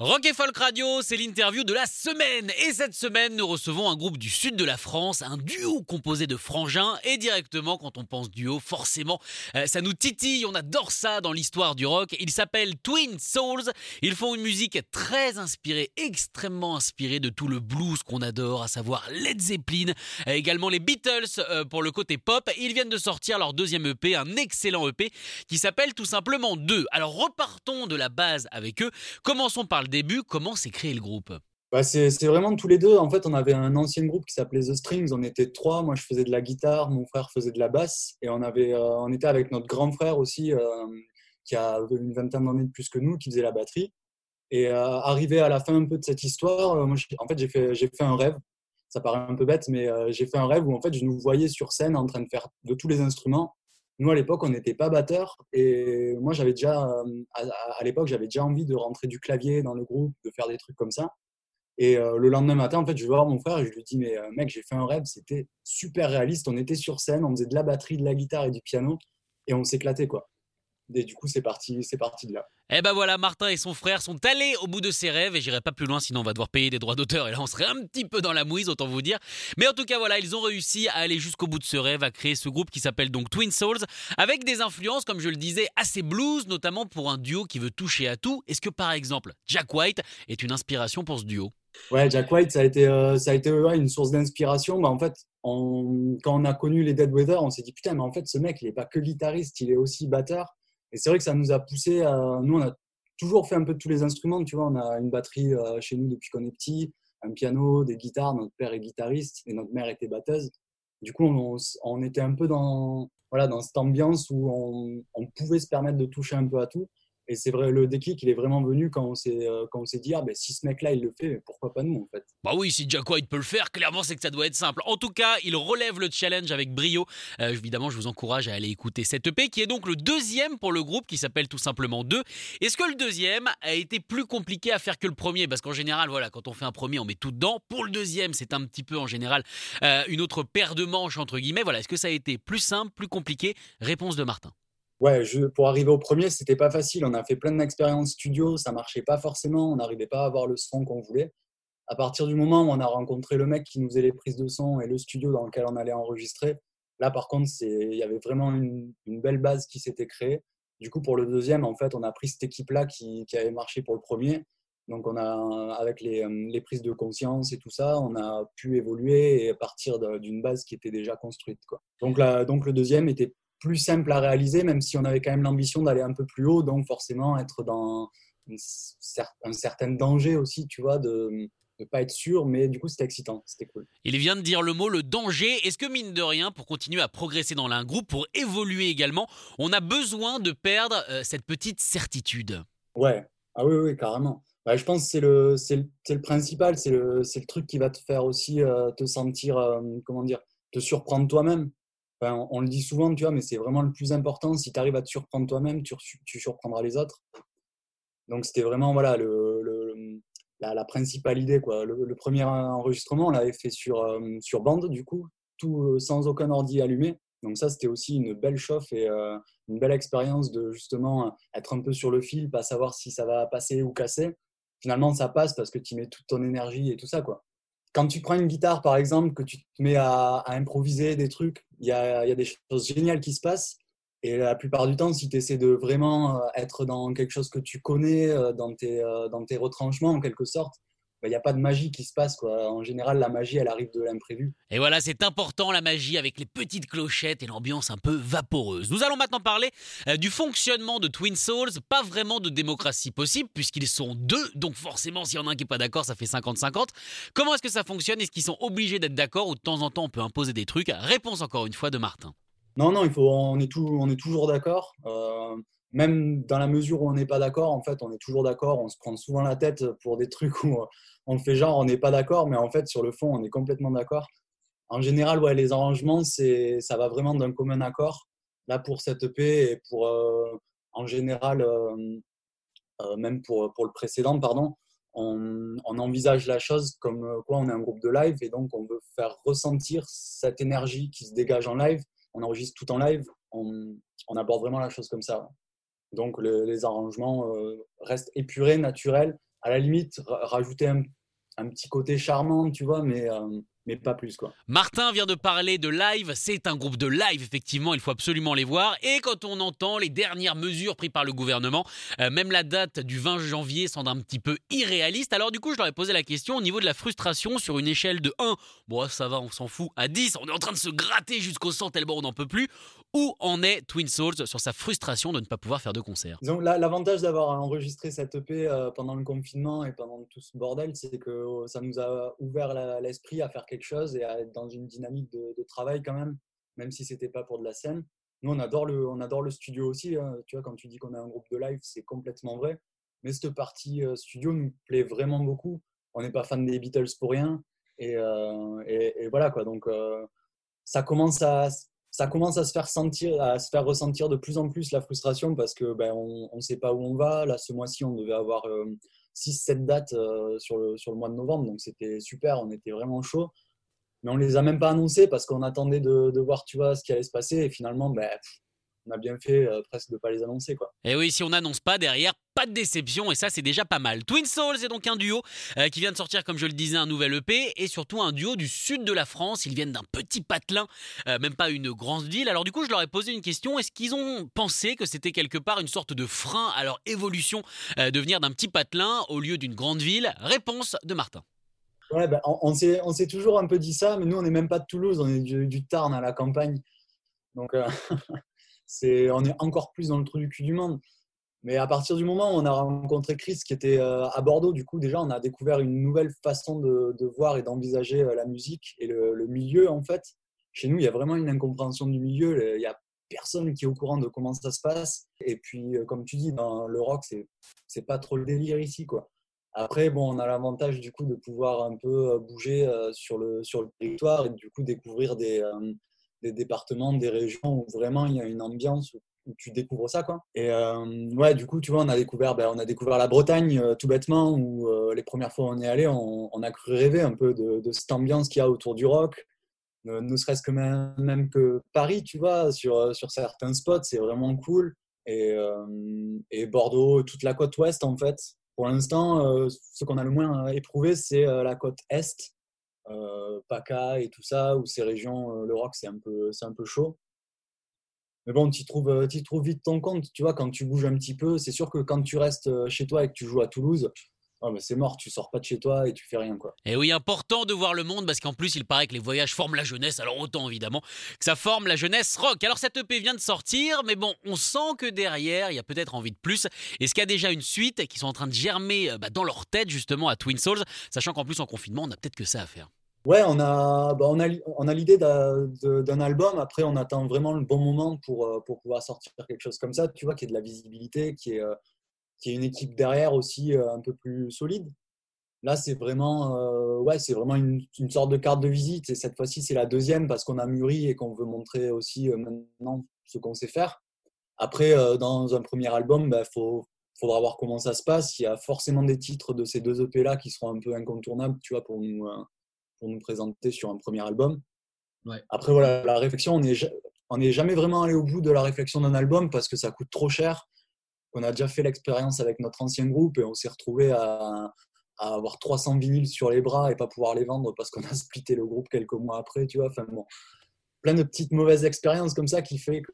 Rock et Folk Radio, c'est l'interview de la semaine. Et cette semaine, nous recevons un groupe du sud de la France, un duo composé de frangins. Et directement, quand on pense duo, forcément, euh, ça nous titille. On adore ça dans l'histoire du rock. Ils s'appellent Twin Souls. Ils font une musique très inspirée, extrêmement inspirée de tout le blues qu'on adore, à savoir Led Zeppelin, également les Beatles euh, pour le côté pop. Ils viennent de sortir leur deuxième EP, un excellent EP qui s'appelle tout simplement 2. Alors repartons de la base avec eux. Commençons par le début, comment s'est créé le groupe? Bah, c'est vraiment tous les deux. En fait, on avait un ancien groupe qui s'appelait The Strings. On était trois. Moi, je faisais de la guitare, mon frère faisait de la basse. Et on, avait, euh, on était avec notre grand frère aussi, euh, qui a une vingtaine d'années de plus que nous, qui faisait la batterie. Et euh, arrivé à la fin un peu de cette histoire, moi, en fait, j'ai fait, j'ai fait un rêve. Ça paraît un peu bête, mais j'ai fait un rêve où en fait, je nous voyais sur scène en train de faire de tous les instruments. Nous, à l'époque, on n'était pas batteur. Et moi, j'avais déjà, euh, à, l'époque, j'avais déjà envie de rentrer du clavier dans le groupe, de faire des trucs comme ça. Et euh, le lendemain matin, en fait, je vais voir mon frère et je lui dis Mais euh, mec, j'ai fait un rêve, c'était super réaliste. On était sur scène, on faisait de la batterie, de la guitare et du piano et on s'éclatait, quoi. Et du coup, c'est parti, c'est parti de là. Eh ben voilà, Martin et son frère sont allés au bout de ses rêves et j'irai pas plus loin sinon on va devoir payer des droits d'auteur et là on serait un petit peu dans la mouise autant vous dire. Mais en tout cas voilà, ils ont réussi à aller jusqu'au bout de ce rêve, à créer ce groupe qui s'appelle donc Twin Souls avec des influences comme je le disais assez blues notamment pour un duo qui veut toucher à tout. Est-ce que par exemple Jack White est une inspiration pour ce duo? Ouais, Jack White, ça a été, euh, ça a été une source d'inspiration. Bah, en fait, quand on a connu les Dead Weather, on s'est dit putain, mais en fait, ce mec, il n'est pas que guitariste, il est aussi batteur. Et c'est vrai que ça nous a poussé à. Nous, on a toujours fait un peu tous les instruments. Tu vois, on a une batterie euh, chez nous depuis qu'on est petit, un piano, des guitares. Notre père est guitariste et notre mère était batteuse. Du coup, on, on était un peu dans, voilà, dans cette ambiance où on pouvait se permettre de toucher un peu à tout. Et c'est vrai, le déclic, il est vraiment venu quand on s'est euh, quand on s'est dit, ah, ben, si ce mec-là, il le fait, pourquoi pas nous, en fait? Bah oui, si Jack White peut le faire, clairement c'est que ça doit être simple. En tout cas, il relève le challenge avec brio. Euh, évidemment, je vous encourage à aller écouter cette EP qui est donc le deuxième pour le groupe qui s'appelle tout simplement 2. Est-ce que le deuxième a été plus compliqué à faire que le premier? Parce qu'en général, voilà, quand on fait un premier, on met tout dedans. Pour le deuxième, c'est un petit peu en général euh, une autre paire de manches entre guillemets. Voilà, est-ce que ça a été plus simple, plus compliqué? Réponse de Martin. Ouais, je, pour arriver au premier, c'était pas facile. On a fait plein d'expériences studio, ça marchait pas forcément, on n'arrivait pas à avoir le son qu'on voulait. À partir du moment où on a rencontré le mec qui nous faisait les prises de son et le studio dans lequel on allait enregistrer, là par contre, il y avait vraiment une, une belle base qui s'était créée. Du coup, pour le deuxième, en fait, on a pris cette équipe-là qui, qui avait marché pour le premier. Donc, on a, avec les, les prises de conscience et tout ça, on a pu évoluer et partir d'une base qui était déjà construite. Quoi. Donc, là, donc, le deuxième était plus simple à réaliser, même si on avait quand même l'ambition d'aller un peu plus haut, donc forcément être dans une un certain danger aussi, tu vois, de ne pas être sûr, mais du coup c'était excitant, c'était cool. Il vient de dire le mot le danger. Est-ce que mine de rien, pour continuer à progresser dans un groupe, pour évoluer également, on a besoin de perdre euh, cette petite certitude? Ouais, ah oui, oui, carrément. Ouais, je pense que c'est le, c'est le, c'est le principal, c'est le, c'est le truc qui va te faire aussi euh, te sentir, euh, comment dire, te surprendre toi-même. On, le dit souvent, tu vois, mais c'est vraiment le plus important. Si tu arrives à te surprendre toi-même, tu, surprendras les autres. Donc c'était vraiment voilà la, principale idée quoi. Le, premier enregistrement, on l'avait fait sur euh, sur bande du coup, tout euh, sans aucun ordi allumé. Donc ça c'était aussi une belle chauffe et euh, une belle expérience de justement être un peu sur le fil, pas savoir si ça va passer ou casser. Finalement ça passe parce que tu mets toute ton énergie et tout ça quoi. Quand tu prends une guitare par exemple, que tu te mets à improviser des trucs, il y a, des choses géniales qui se passent. Et la plupart du temps, si tu essaies de vraiment euh, être dans quelque chose que tu connais, euh, dans tes, euh, dans tes retranchements en quelque sorte, il n'y a pas de magie qui se passe. Quoi. En général, la magie, elle arrive de l'imprévu. Et voilà, c'est important la magie avec les petites clochettes et l'ambiance un peu vaporeuse. Nous allons maintenant parler euh, du fonctionnement de Twin Souls. Pas vraiment de démocratie possible puisqu'ils sont deux, donc forcément s'il y en a un qui n'est pas d'accord, ça fait 50-50. Comment est-ce que ça fonctionne? Est-ce qu'ils sont obligés d'être d'accord? Ou de temps en temps on peut imposer des trucs? Réponse encore une fois de Martin. Non, non, il faut, on, est tout, on est toujours d'accord. Euh, même dans la mesure où on n'est pas d'accord, en fait, on est toujours d'accord. On se prend souvent la tête pour des trucs où on fait genre on n'est pas d'accord, mais en fait, sur le fond, on est complètement d'accord. En général, ouais, les arrangements, ça va vraiment d'un commun accord. Là, pour cette EP et pour, euh, en général, euh, euh, même pour, pour le précédent, pardon, on, envisage la chose comme quoi on est un groupe de live et donc on veut faire ressentir cette énergie qui se dégage en live. On enregistre tout en live, on aborde vraiment la chose comme ça. Donc les arrangements restent épurés, naturels. À la limite, rajouter un, un, petit côté charmant, tu vois, mais mais pas plus quoi. Martin vient de parler de live, c'est un groupe de live effectivement, il faut absolument les voir et quand on entend les dernières mesures prises par le gouvernement, euh, même la date du 20 janvier semble un petit peu irréaliste. Alors du coup, je leur ai posé la question au niveau de la frustration sur une échelle de 1, bon ça va, on s'en fout, à 10, on est en train de se gratter jusqu'au 100 tellement on n'en peut plus. Où en est Twin Souls sur sa frustration de ne pas pouvoir faire de concert? L'avantage d'avoir enregistré cette EP euh, pendant le confinement et pendant tout ce bordel, c'est que euh, ça nous a ouvert l'esprit à faire quelque chose et à être dans une dynamique de, travail quand même, même si c'était pas pour de la scène. Nous, on adore le, studio aussi. Hein. Tu vois, quand tu dis qu'on est un groupe de live, c'est complètement vrai. Mais cette partie euh, studio nous plaît vraiment beaucoup. On n'est pas fan des Beatles pour rien. Et, euh, voilà quoi. Donc, ça commence à ça commence à se faire sentir, à se faire ressentir de plus en plus la frustration parce que ben, on ne sait pas où on va. Là, ce mois-ci, on devait avoir 6-7 dates sur, le, sur le mois de novembre, donc c'était super, on était vraiment chaud mais on les a même pas annoncés parce qu'on attendait de, de, voir tu vois ce qui allait se passer et finalement ben, on a bien fait euh, presque de pas les annoncer quoi. Et oui, si on n'annonce pas derrière, pas de déception et ça c'est déjà pas mal. Twin Souls est donc un duo euh, qui vient de sortir comme je le disais un nouvel EP et surtout un duo du sud de la France. Ils viennent d'un petit patelin, euh, même pas une grande ville. Alors du coup, je leur ai posé une question. Est-ce qu'ils ont pensé que c'était quelque part une sorte de frein à leur évolution de venir d'un petit patelin au lieu d'une grande ville? Réponse de Martin. Ouais, ben, on, on s'est toujours un peu dit ça, mais nous, on n'est même pas de Toulouse, on est du, Tarn à la campagne. Donc, euh, c'est, on est encore plus dans le trou du cul du monde. Mais à partir du moment où on a rencontré Chris, qui était euh, à Bordeaux, du coup, déjà, on a découvert une nouvelle façon de, voir et d'envisager euh, la musique et le, milieu, en fait. Chez nous, il y a vraiment une incompréhension du milieu. Il y a personne qui est au courant de comment ça se passe. Et puis, comme tu dis, dans le rock, c'est, c'est pas trop le délire ici, quoi. Après, bon, on a l'avantage du coup de pouvoir un peu euh, bouger euh, sur le, sur le territoire et du coup découvrir des, euh, des départements, des régions où vraiment il y a une ambiance où, tu découvres ça. Quoi. Et ouais, du coup, tu vois, on a découvert, ben, on a découvert la Bretagne tout bêtement où les premières fois où on est allé, on, a cru rêver un peu de, cette ambiance qu'il y a autour du rock. Ne, serait-ce que même, même, que Paris, tu vois, sur, sur certains spots, c'est vraiment cool. Et, et Bordeaux, toute la côte ouest, en fait, pour l'instant, euh, ce qu'on a le moins éprouvé, c'est euh, la côte Est, euh, PACA et tout ça, où ces régions, le rock, c'est un, peu, un peu chaud. Mais bon, tu trouves, trouves vite ton compte, tu vois, quand tu bouges un petit peu. C'est sûr que quand tu restes chez toi et que tu joues à Toulouse, Oh, c'est mort, tu sors pas de chez toi et tu fais rien quoi. Et oui, important de voir le monde parce qu'en plus il paraît que les voyages forment la jeunesse, alors autant évidemment que ça forme la jeunesse rock. Alors cette EP vient de sortir, mais bon, on sent que derrière il y a peut-être envie de plus. Est-ce qu'il y a déjà une suite qui sont en train de germer euh, bah, dans leur tête justement à Twin Souls, sachant qu'en plus en confinement on a peut-être que ça à faire. Ouais, on a, bah, on a, on a l'idée d'un album. Après, on attend vraiment le bon moment pour, euh, pour pouvoir sortir quelque chose comme ça. Tu vois, qui est de la visibilité, qui est, euh, qui est une équipe derrière aussi euh, un peu plus solide. Là, c'est vraiment, ouais, vraiment une, sorte de carte de visite. Et cette fois-ci, c'est la deuxième parce qu'on a mûri et qu'on veut montrer aussi maintenant ce qu'on sait faire. Après, dans un premier album, il bah, faudra voir comment ça se passe. Il y a forcément des titres de ces deux EP-là qui seront un peu incontournables, tu vois, pour nous, pour nous présenter sur un premier album. Après, voilà, la réflexion, on n'est jamais vraiment allé au bout de la réflexion d'un album parce que ça coûte trop cher on a déjà fait l'expérience avec notre ancien groupe et on s'est retrouvé à, avoir 300 vinyles sur les bras et pas pouvoir les vendre parce qu'on a splitté le groupe quelques mois après, tu vois. Enfin bon, plein de petites mauvaises expériences comme ça qui fait que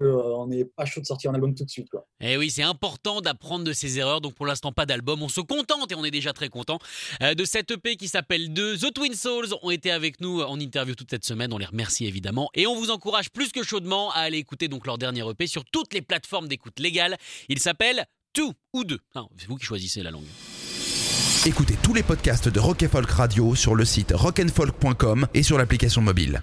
on n'est pas chaud de sortir un album tout de suite. Quoi. Et eh oui, c'est important d'apprendre de ses erreurs. Donc pour l'instant, pas d'album. On se contente et on est déjà très content euh, de cette EP qui s'appelle The. The Twin Souls ont été avec nous en interview toute cette semaine. On les remercie évidemment. Et on vous encourage plus que chaudement à aller écouter donc leur dernier EP sur toutes les plateformes d'écoute légales. Il s'appelle Two ou Deux. C'est vous qui choisissez la langue. Écoutez tous les podcasts de Rock Folk Radio sur le site rockandfolk.com et sur l'application mobile.